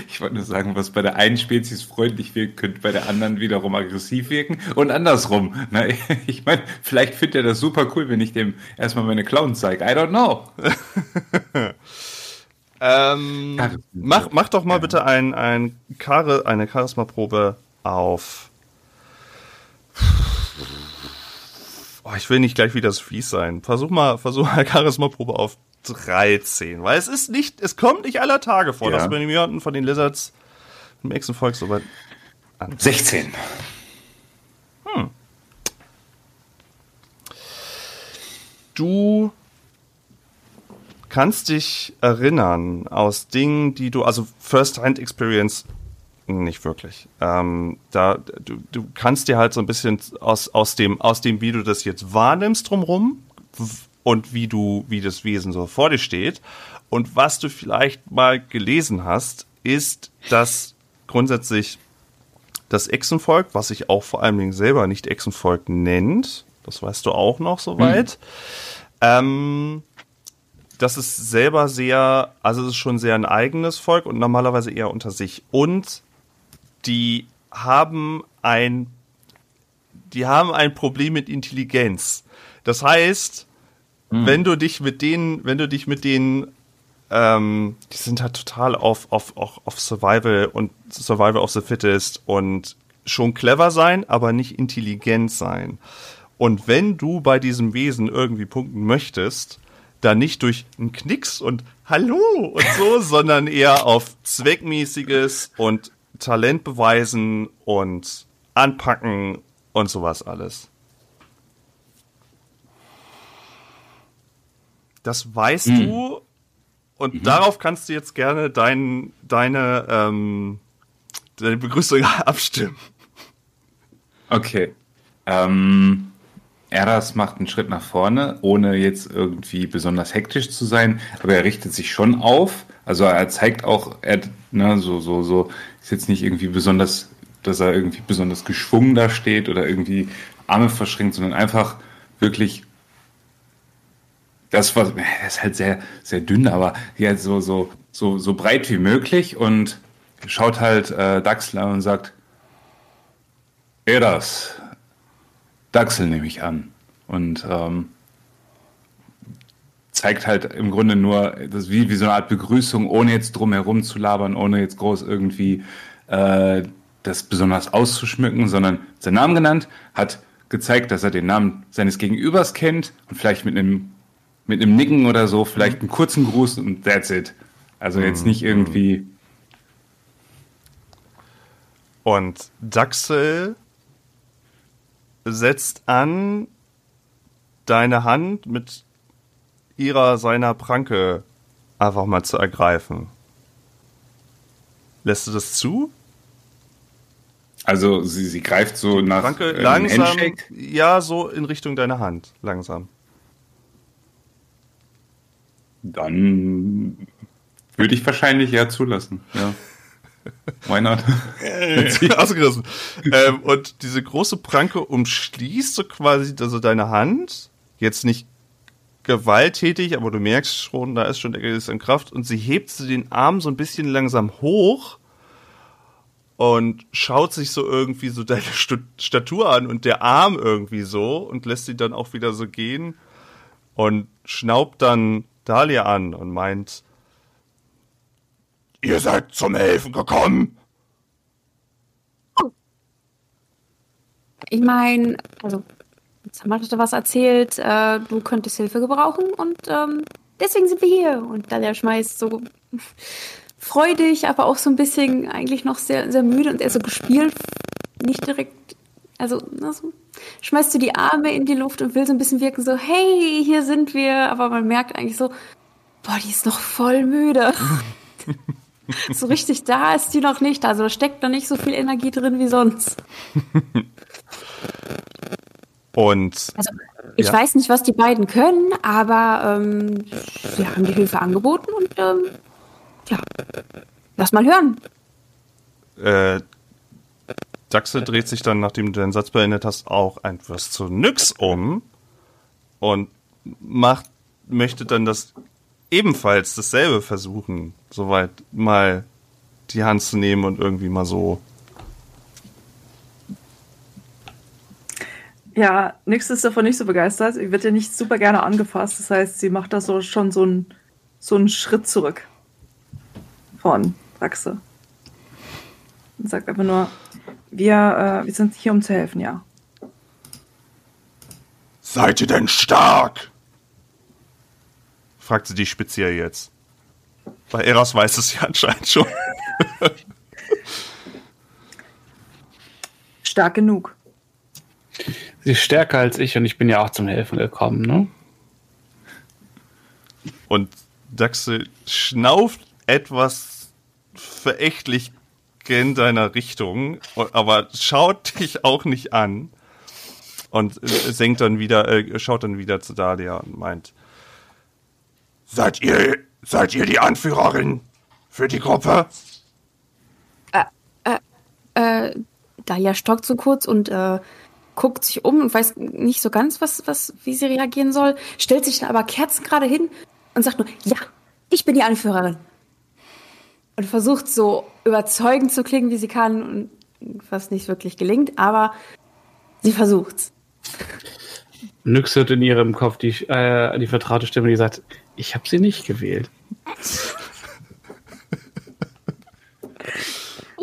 Ich wollte nur sagen, was bei der einen Spezies freundlich wirkt, könnte bei der anderen wiederum aggressiv wirken und andersrum. Na, ich meine, vielleicht findet er das super cool, wenn ich dem erstmal meine Clowns zeige. I don't know. Ähm, mach, mach doch mal bitte ein, ein Chari eine Charisma-Probe auf. Oh, ich will nicht gleich wieder das Fies sein. Versuch mal, versuch mal Charisma-Probe auf 13. Weil es ist nicht, es kommt nicht aller Tage vor, Ja. dass bei jemanden von den Lizards im nächsten Volk so weit 16. du kannst dich erinnern aus Dingen, die du, also First-Hand-Experience nicht wirklich. Ähm, da, du, du kannst dir halt so ein bisschen aus, aus, dem, aus dem, wie du das jetzt wahrnimmst drumrum und wie du, wie das Wesen so vor dir steht und was du vielleicht mal gelesen hast, ist, dass grundsätzlich das Echsenvolk, was sich auch vor allen Dingen selber nicht Echsenvolk nennt, das weißt du auch noch soweit, ähm, das ist selber sehr, also es ist schon sehr ein eigenes Volk und normalerweise eher unter sich. Und die haben ein, die haben ein Problem mit Intelligenz. Das heißt, wenn du dich mit denen, wenn du dich mit denen, ähm, die sind halt total auf, auf, auf, auf Survival und Survival of the Fittest und schon clever sein, aber nicht intelligent sein. Und wenn du bei diesem Wesen irgendwie punkten möchtest, dann nicht durch einen Knicks und Hallo und so, sondern eher auf zweckmäßiges und Talent beweisen und anpacken und sowas alles. Das weißt du und darauf kannst du jetzt gerne dein, deine, ähm, deine Begrüßung abstimmen. Okay. Ähm, Eras macht einen Schritt nach vorne, ohne jetzt irgendwie besonders hektisch zu sein, aber er richtet sich schon auf. Also er zeigt auch, er, ne, so, so, so, ist jetzt nicht irgendwie besonders, dass er irgendwie besonders geschwungen da steht oder irgendwie Arme verschränkt, sondern einfach wirklich das war, das ist halt sehr, sehr dünn, aber ja, so, so, so, so breit wie möglich und schaut halt äh, Daxler und sagt, Eras, Daxel nehme ich an. Und ähm, zeigt halt im Grunde nur, das wie, wie so eine Art Begrüßung, ohne jetzt drum herum zu labern, ohne jetzt groß irgendwie äh, das besonders auszuschmücken, sondern seinen Namen genannt, hat gezeigt, dass er den Namen seines Gegenübers kennt und vielleicht mit einem mit einem Nicken oder so, vielleicht einen kurzen Gruß und that's it. Also jetzt nicht irgendwie. Und Daxel setzt an, deine Hand mit ihrer seiner Pranke einfach mal zu ergreifen. Lässt du das zu? Also sie, sie greift so nach Pranke äh, langsam, Handshake. ja, so in Richtung deiner Hand, langsam. Dann würde ich wahrscheinlich ja zulassen. Ja. Why not? Ausgerissen. ähm, und diese große Pranke umschließt so quasi also deine Hand. Jetzt nicht gewalttätig, aber du merkst schon, da ist schon der ist in Kraft. Und sie hebt so den Arm so ein bisschen langsam hoch und schaut sich so irgendwie so deine Statur an und der Arm irgendwie so und lässt sie dann auch wieder so gehen und schnaubt dann Dahlia an und meint, ihr seid zum Helfen gekommen. Ich meine, also, wir da was erzählt, äh, du könntest Hilfe gebrauchen und ähm, deswegen sind wir hier. Und Dalia schmeißt so freudig, aber auch so ein bisschen eigentlich noch sehr, sehr müde und er so gespielt, nicht direkt, also, also schmeißt du die Arme in die Luft und will so ein bisschen wirken, so, hey, hier sind wir, aber man merkt eigentlich so, boah, die ist noch voll müde. so richtig da ist die noch nicht, also da steckt noch nicht so viel Energie drin wie sonst. Und Also ich Ja. weiß nicht, was die beiden können, aber ähm, sie haben die Hilfe angeboten und ähm, ja, lass mal hören. äh, Daxe dreht sich dann, nachdem du den Satz beendet hast, auch etwas zu Nyx um und macht, möchte dann das ebenfalls dasselbe versuchen, soweit mal die Hand zu nehmen und irgendwie mal so. Ja, nix ist davon nicht so begeistert. Sie wird ja nicht super gerne angefasst. Das heißt, sie macht da so schon so einen so einen Schritt zurück von Raxe. Und sagt einfach nur, wir, äh, wir sind hier, um zu helfen, ja. Seid ihr denn stark? Fragt sie dich speziell jetzt. Weil Eras weiß es ja anscheinend schon. Stark genug. Sie ist stärker als ich und ich bin ja auch zum Helfen gekommen, ne? Und Daxe schnauft etwas verächtlich in deiner Richtung, aber schaut dich auch nicht an. Und äh, senkt dann wieder, äh, schaut dann wieder zu Dalia und meint, Seid ihr, seid ihr die Anführerin für die Gruppe? Äh, Dalia stockt so kurz und äh, guckt sich um und weiß nicht so ganz, was, was, wie sie reagieren soll, stellt sich dann aber kerzengerade hin und sagt nur, ja, ich bin die Anführerin. Und versucht so überzeugend zu klingen, wie sie kann und was nicht wirklich gelingt, aber sie versucht's. Nyx hört in ihrem Kopf die, äh, die vertraute Stimme, die sagt, ich habe sie nicht gewählt.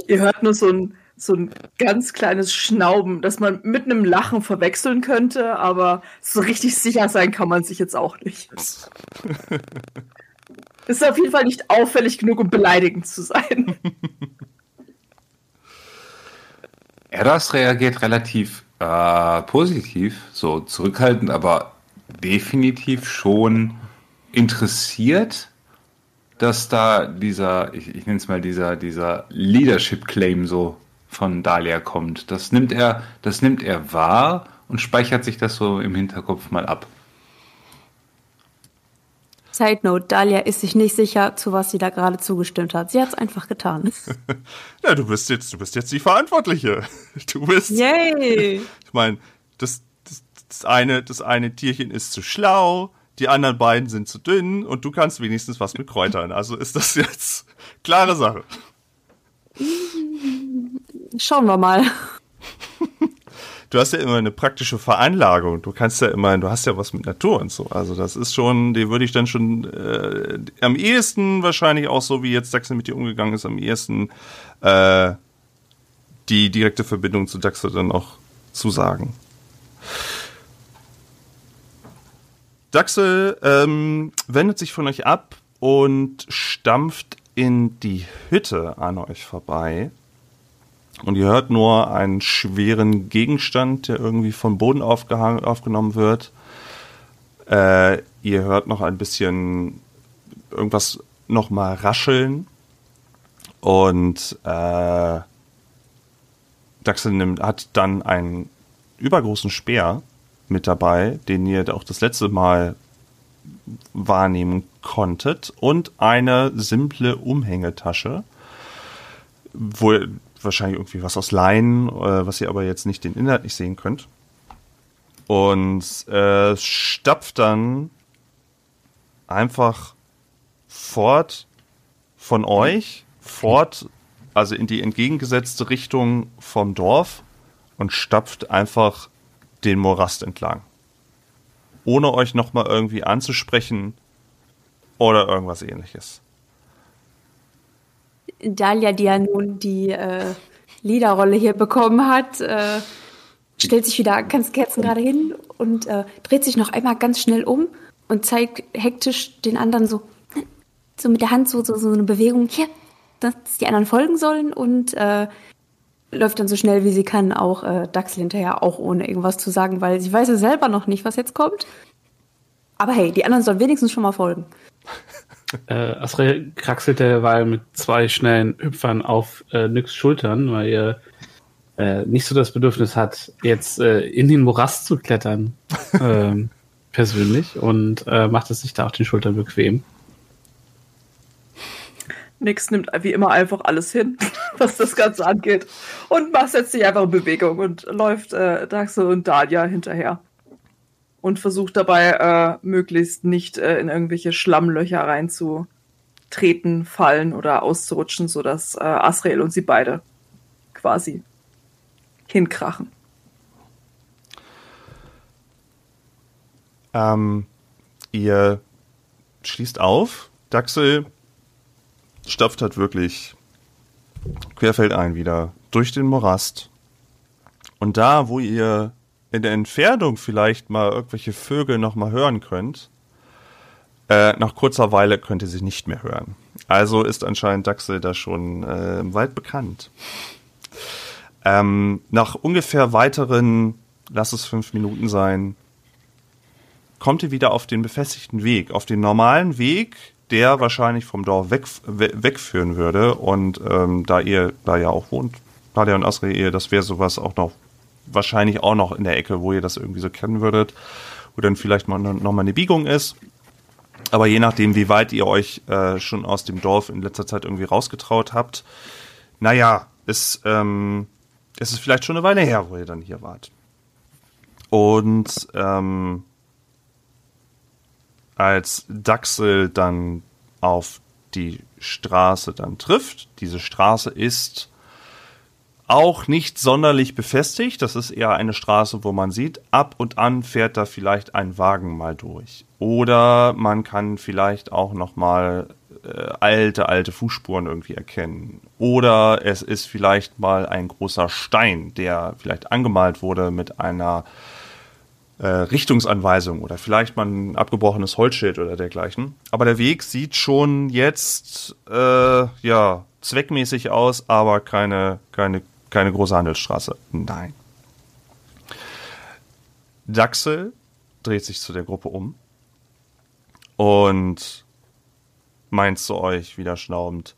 Ihr hört nur so ein, so ein ganz kleines Schnauben, das man mit einem Lachen verwechseln könnte, aber so richtig sicher sein kann man sich jetzt auch nicht. Ist auf jeden Fall nicht auffällig genug, um beleidigend zu sein. Eras reagiert relativ äh, positiv, so zurückhaltend, aber definitiv schon interessiert, dass da dieser, ich, ich nenne es mal dieser, dieser Leadership Claim so von Dahlia kommt. Das nimmt er, das nimmt er wahr und speichert sich das so im Hinterkopf mal ab. Side Note, Dahlia ist sich nicht sicher, zu was sie da gerade zugestimmt hat. Sie hat es einfach getan. ja, du bist jetzt, du bist jetzt die Verantwortliche. Du bist. Yay! Ich meine, das, das, das, eine, das eine Tierchen ist zu schlau, die anderen beiden sind zu dünn und du kannst wenigstens was mit Kräutern. Also ist das jetzt klare Sache. Schauen wir mal du hast ja immer eine praktische Veranlagung. Du kannst ja immer, du hast ja was mit Natur und so. Also das ist schon, die würde ich dann schon äh, am ehesten wahrscheinlich auch so, wie jetzt Daxel mit dir umgegangen ist, am ehesten äh, die direkte Verbindung zu Daxel dann auch zusagen. Daxel ähm, wendet sich von euch ab und stampft in die Hütte an euch vorbei. Und ihr hört nur einen schweren Gegenstand, der irgendwie vom Boden aufgenommen wird. Äh, ihr hört noch ein bisschen irgendwas nochmal rascheln. Und äh, Daxel nimmt, hat dann einen übergroßen Speer mit dabei, den ihr auch das letzte Mal wahrnehmen konntet. Und eine simple Umhängetasche, wo wahrscheinlich irgendwie was aus Leinen, äh, was ihr aber jetzt nicht den Inhalt nicht sehen könnt. Und äh, stapft dann einfach fort von euch, fort, also in die entgegengesetzte Richtung vom Dorf und stapft einfach den Morast entlang. Ohne euch nochmal irgendwie anzusprechen oder irgendwas ähnliches. Dalia, die ja nun die äh, Leaderrolle hier bekommen hat, äh, stellt sich wieder ganz Kerzen gerade hin und äh, dreht sich noch einmal ganz schnell um und zeigt hektisch den anderen so, so mit der Hand so, so, so eine Bewegung, hier, dass die anderen folgen sollen und äh, läuft dann so schnell wie sie kann auch äh, Daxel hinterher, auch ohne irgendwas zu sagen, weil sie weiß ja selber noch nicht, was jetzt kommt. Aber hey, die anderen sollen wenigstens schon mal folgen. Äh, Asriel kraxelt derweil mit zwei schnellen Hüpfern auf äh, Nyx Schultern, weil er äh, nicht so das Bedürfnis hat, jetzt äh, in den Morast zu klettern, äh, persönlich, und äh, macht es sich da auf den Schultern bequem. Nix nimmt wie immer einfach alles hin, was das Ganze angeht. Und macht setzt sich einfach in Bewegung und läuft äh, Daxe und Dalia hinterher und versucht dabei äh, möglichst nicht äh, in irgendwelche Schlammlöcher reinzutreten, fallen oder auszurutschen, sodass äh, Asrael und sie beide quasi hinkrachen. Ähm, ihr schließt auf. Daxel stapft halt wirklich querfeldein wieder durch den Morast. Und da, wo ihr in der Entfernung vielleicht mal irgendwelche Vögel noch mal hören könnt, äh, nach kurzer Weile könnt ihr sie nicht mehr hören. Also ist anscheinend Dachsel da schon äh, im Wald bekannt. Ähm, nach ungefähr weiteren, lass es fünf Minuten sein, kommt ihr wieder auf den befestigten Weg, auf den normalen Weg, der wahrscheinlich vom Dorf weg, wegführen würde. Und ähm, da ihr da ja auch wohnt, Talia und Asri, das wäre sowas auch noch wahrscheinlich auch noch in der Ecke, wo ihr das irgendwie so kennen würdet, wo dann vielleicht mal noch mal eine Biegung ist. Aber je nachdem, wie weit ihr euch äh, schon aus dem Dorf in letzter Zeit irgendwie rausgetraut habt, naja, ist, ähm, es ist vielleicht schon eine Weile her, wo ihr dann hier wart. Und ähm, als Daxel dann auf die Straße dann trifft, diese Straße ist auch nicht sonderlich befestigt. Das ist eher eine Straße, wo man sieht, ab und an fährt da vielleicht ein Wagen mal durch. Oder man kann vielleicht auch noch mal äh, alte, alte Fußspuren irgendwie erkennen. Oder es ist vielleicht mal ein großer Stein, der vielleicht angemalt wurde mit einer äh, Richtungsanweisung oder vielleicht mal ein abgebrochenes Holzschild oder dergleichen. Aber der Weg sieht schon jetzt äh, ja zweckmäßig aus, aber keine keine keine große Handelsstraße. Nein. Daxel dreht sich zu der Gruppe um und meint zu euch wieder schnaubend,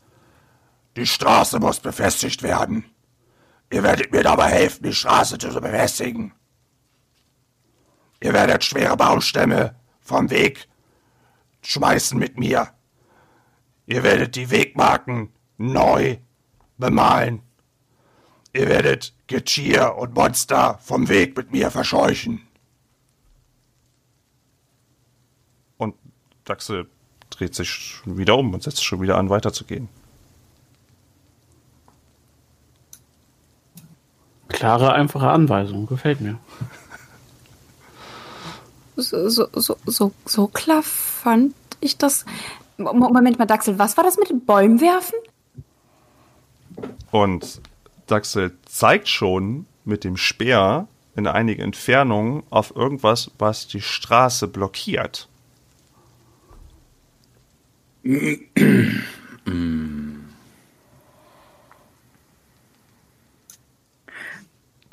die Straße muss befestigt werden. Ihr werdet mir dabei helfen, die Straße zu befestigen. Ihr werdet schwere Baumstämme vom Weg schmeißen mit mir. Ihr werdet die Wegmarken neu bemalen. Ihr werdet Getier und Monster vom Weg mit mir verscheuchen. Und Daxel dreht sich schon wieder um und setzt schon wieder an, weiterzugehen. Klare, einfache Anweisung, gefällt mir. So, so, so, so, so klar fand ich das. Mo- Moment mal, Daxel, was war das mit den Bäumen werfen? Und Daxel zeigt schon mit dem Speer in einiger Entfernung auf irgendwas, was die Straße blockiert.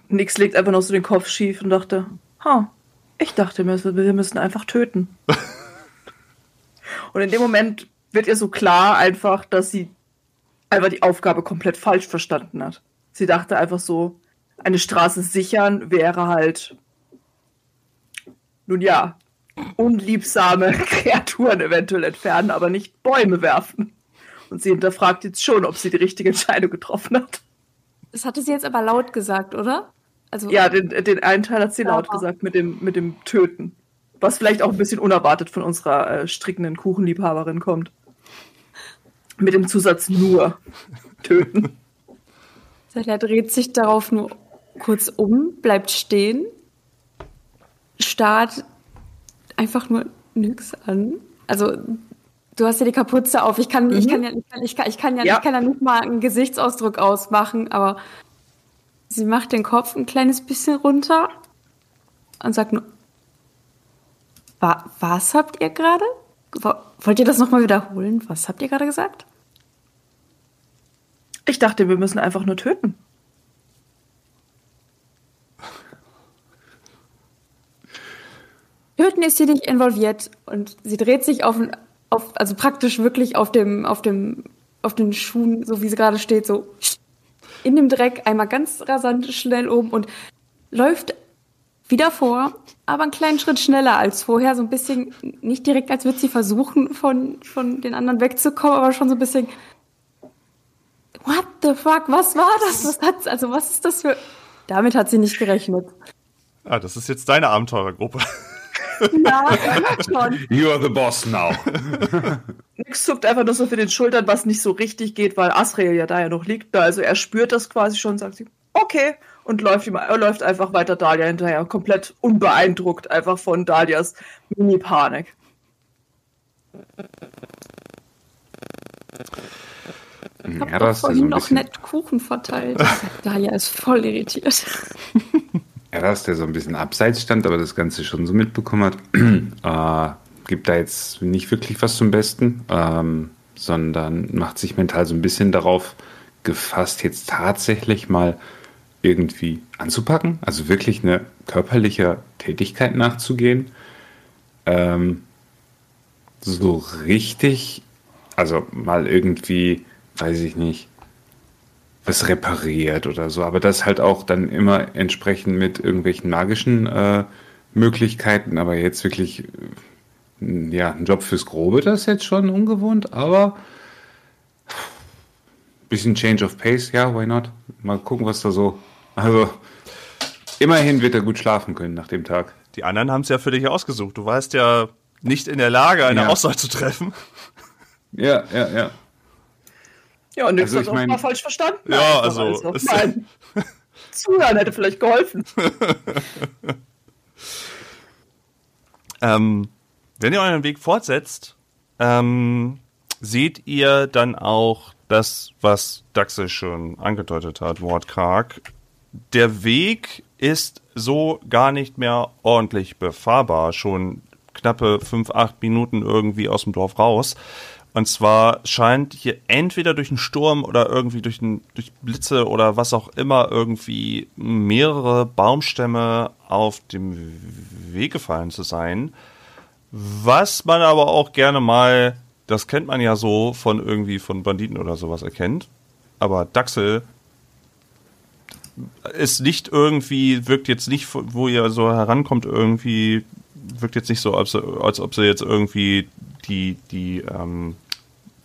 Nix legt einfach noch so den Kopf schief und dachte, ha, ich dachte, wir müssen einfach töten. und in dem Moment wird ihr so klar einfach, dass sie einfach die Aufgabe komplett falsch verstanden hat. Sie dachte einfach so, eine Straße sichern wäre halt, nun ja, unliebsame Kreaturen eventuell entfernen, aber nicht Bäume werfen. Und sie hinterfragt jetzt schon, ob sie die richtige Entscheidung getroffen hat. Das hatte sie jetzt aber laut gesagt, oder? Also, Ja, den, den einen Teil hat sie Ja. laut gesagt mit dem, mit dem Töten. Was vielleicht auch ein bisschen unerwartet von unserer äh, strickenden Kuchenliebhaberin kommt. Mit dem Zusatz nur töten. Celia dreht sich darauf nur kurz um, bleibt stehen, starrt einfach nur nix an. Also, du hast ja die Kapuze auf. Ich kann, ich Mhm. kann ja, ich kann, ich kann, ich kann ja, Ja. ich kann ja nicht mal einen Gesichtsausdruck ausmachen, aber sie macht den Kopf ein kleines bisschen runter und sagt nur, Wa was habt ihr gerade? Wo- Wollt ihr das nochmal wiederholen? Was habt ihr gerade gesagt? Ich dachte, wir müssen einfach nur töten. Töten ist sie nicht involviert und sie dreht sich auf, auf also praktisch wirklich auf dem, auf dem, auf den Schuhen, so wie sie gerade steht, so in dem Dreck einmal ganz rasant schnell um und läuft wieder vor, aber einen kleinen Schritt schneller als vorher, so ein bisschen, nicht direkt, als würde sie versuchen, von, von den anderen wegzukommen, aber schon so ein bisschen, what the fuck, was war das? Was hat, also was ist das für, damit hat sie nicht gerechnet. Ah, das ist jetzt deine Abenteurergruppe. Ja, schon. You are the boss now. Nix zuckt einfach nur so für den Schultern, was nicht so richtig geht, weil Asriel ja da ja noch liegt. Also er spürt das quasi schon, sagt sie, okay, und läuft, ihm, er läuft einfach weiter Dahlia hinterher, komplett unbeeindruckt einfach von Dahlias Mini-Panik. Ich hab Ja, doch vorhin noch bisschen, nett Kuchen verteilt. Dalia ist voll irritiert. ja, dass der so ein bisschen abseits stand, aber das Ganze schon so mitbekommen hat, äh, gibt da jetzt nicht wirklich was zum Besten, ähm, sondern macht sich mental so ein bisschen darauf gefasst, jetzt tatsächlich mal irgendwie anzupacken, also wirklich eine körperliche Tätigkeit nachzugehen. Ähm, so richtig, also mal irgendwie, weiß ich nicht, was repariert oder so, aber das halt auch dann immer entsprechend mit irgendwelchen magischen äh, Möglichkeiten, aber jetzt wirklich, äh, ja, ein Job fürs Grobe, das ist jetzt schon ungewohnt, aber bisschen Change of Pace, ja, why not? Mal gucken, was da so, also immerhin wird er gut schlafen können nach dem Tag. Die anderen haben es ja für dich ausgesucht. Du warst ja nicht in der Lage, eine Ja. Aussage zu treffen. Ja, ja, ja. Ja, und Also ich auch mein- mal falsch verstanden. Ja, Einfach also, es- Nein. Zuhören hätte vielleicht geholfen. Ähm, wenn ihr euren Weg fortsetzt, ähm, seht ihr dann auch das, was Daxe schon angedeutet hat, wortkarg. Der Weg ist so gar nicht mehr ordentlich befahrbar, schon knappe fünf, acht Minuten irgendwie aus dem Dorf raus. Und zwar scheint hier entweder durch einen Sturm oder irgendwie durch, ein, durch Blitze oder was auch immer irgendwie mehrere Baumstämme auf dem Weg gefallen zu sein. Was man aber auch gerne mal, das kennt man ja so von irgendwie von Banditen oder sowas erkennt. Aber Daxel ist nicht irgendwie, wirkt jetzt nicht, wo ihr so herankommt, irgendwie, wirkt jetzt nicht so, als, als ob sie jetzt irgendwie die, die, ähm,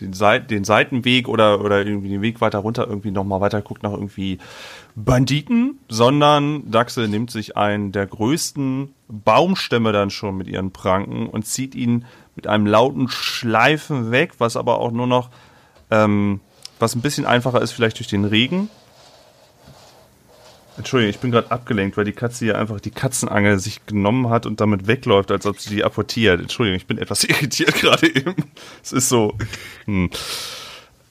den, Seit den Seitenweg oder, oder irgendwie den Weg weiter runter irgendwie nochmal weiter guckt nach irgendwie Banditen, sondern Daxe nimmt sich einen der größten Baumstämme dann schon mit ihren Pranken und zieht ihn mit einem lauten Schleifen weg, was aber auch nur noch, ähm, was ein bisschen einfacher ist vielleicht durch den Regen. Entschuldigung, ich bin gerade abgelenkt, weil die Katze hier einfach die Katzenangel sich genommen hat und damit wegläuft, als ob sie die apportiert. Entschuldigung, ich bin etwas irritiert gerade eben. Es ist so. Hm.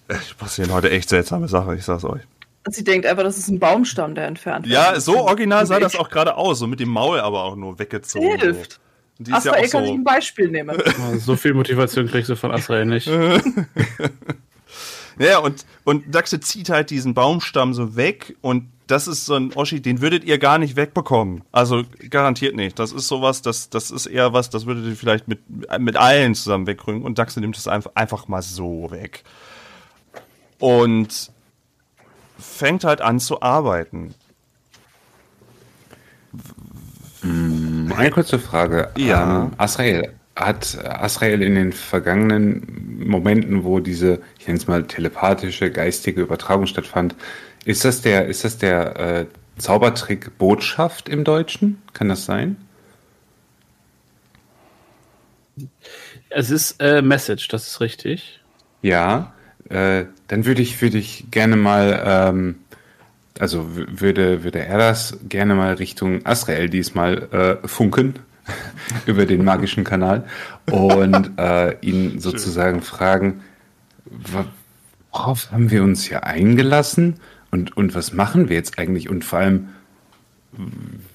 Ich passieren heute echt seltsame Sachen, ich sag's euch. Sie denkt einfach, das ist ein Baumstamm, der entfernt wird. Ja, so original sah das auch gerade aus, so mit dem Maul aber auch nur weggezogen. Hilft. So. Die ist ja kann ich so, ein Beispiel nehmen. So viel Motivation kriegst du von Asrael nicht. Ja, und, und Daxe zieht halt diesen Baumstamm so weg und das ist so ein Oschi, den würdet ihr gar nicht wegbekommen. Also garantiert nicht. Das ist sowas, das, das ist eher was, das würdet ihr vielleicht mit, mit allen zusammen wegrücken und Daxe nimmt es einfach, einfach mal so weg. Und fängt halt an zu arbeiten. Eine kurze Frage. Ja. Ähm, Asrael, hat Asrael in den vergangenen Momenten, wo diese, nenne es mal telepathische, geistige Übertragung stattfand, ist das der, ist das der äh, Zaubertrick Botschaft im Deutschen? Kann das sein? Es ist äh, Message, das ist richtig. Ja, äh, dann würde ich, würde ich gerne mal, ähm, also würde, würde er das gerne mal Richtung Asrael diesmal äh, funken über den magischen Kanal und äh, ihn sozusagen fragen, worauf haben wir uns hier eingelassen und, und was machen wir jetzt eigentlich und vor allem,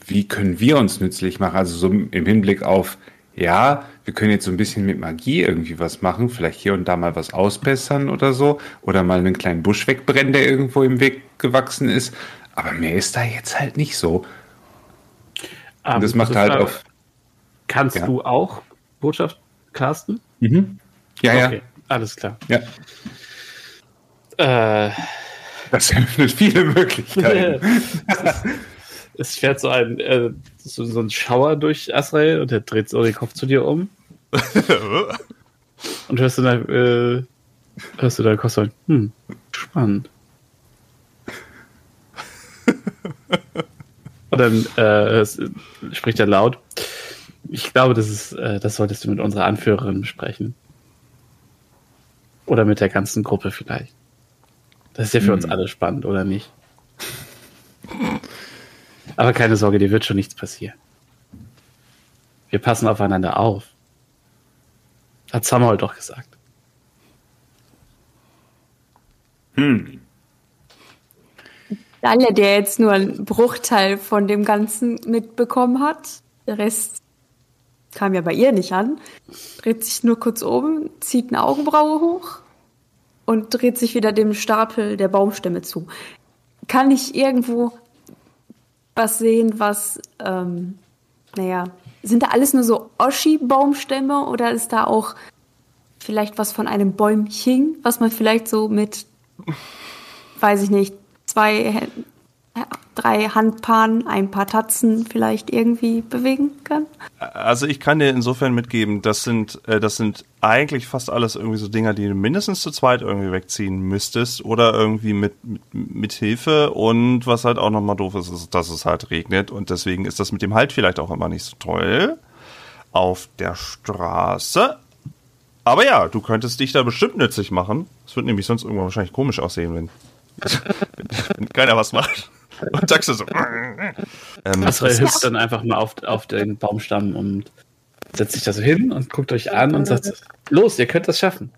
wie können wir uns nützlich machen? Also so im Hinblick auf, ja, wir können jetzt so ein bisschen mit Magie irgendwie was machen, vielleicht hier und da mal was ausbessern oder so, oder mal einen kleinen Busch wegbrennen, der irgendwo im Weg gewachsen ist. Aber mehr ist da jetzt halt nicht so. Ähm, Und das macht halt auf. Kannst Ja. du auch Botschaft casten? Ja, ja, Okay, alles klar. ja. Äh, Das eröffnet viele Möglichkeiten. es fährt so ein, äh, so, so ein Schauer durch Asrael und er dreht so den Kopf zu dir um. und hörst du dann, äh, hörst du Kopf sagen, hm, spannend. und dann äh, spricht er laut. Ich glaube, das ist, äh, das solltest du mit unserer Anführerin besprechen. Oder mit der ganzen Gruppe vielleicht. Das ist ja für uns alle spannend, oder nicht? Aber keine Sorge, dir wird schon nichts passieren. Wir passen aufeinander auf. Hat Samuel doch gesagt. Dalia, der jetzt nur einen Bruchteil von dem Ganzen mitbekommen hat, der Rest kam ja bei ihr nicht an, dreht sich nur kurz um, zieht eine Augenbraue hoch und dreht sich wieder dem Stapel der Baumstämme zu. Kann ich irgendwo was sehen, was, ähm, naja, sind da alles nur so Oschi-Baumstämme oder ist da auch vielleicht was von einem Bäumchen, was man vielleicht so mit weiß ich nicht, zwei, Hä- drei Handpaaren, ein paar Tatzen vielleicht irgendwie bewegen kann? Also ich kann dir insofern mitgeben, das sind, äh, das sind eigentlich fast alles irgendwie so Dinger, die du mindestens zu zweit irgendwie wegziehen müsstest oder irgendwie mit, mit, mit Hilfe und was halt auch nochmal doof ist, ist, dass es halt regnet und deswegen ist das mit dem Halt vielleicht auch immer nicht so toll auf der Straße. Aber ja, du könntest dich da bestimmt nützlich machen. Es wird nämlich sonst irgendwann wahrscheinlich komisch aussehen, wenn, wenn keiner was macht. Und Taxe so. Ähm, Asrael hüpft dann einfach mal auf, auf den Baumstamm und setzt sich da so hin und guckt euch an und sagt, los, ihr könnt das schaffen.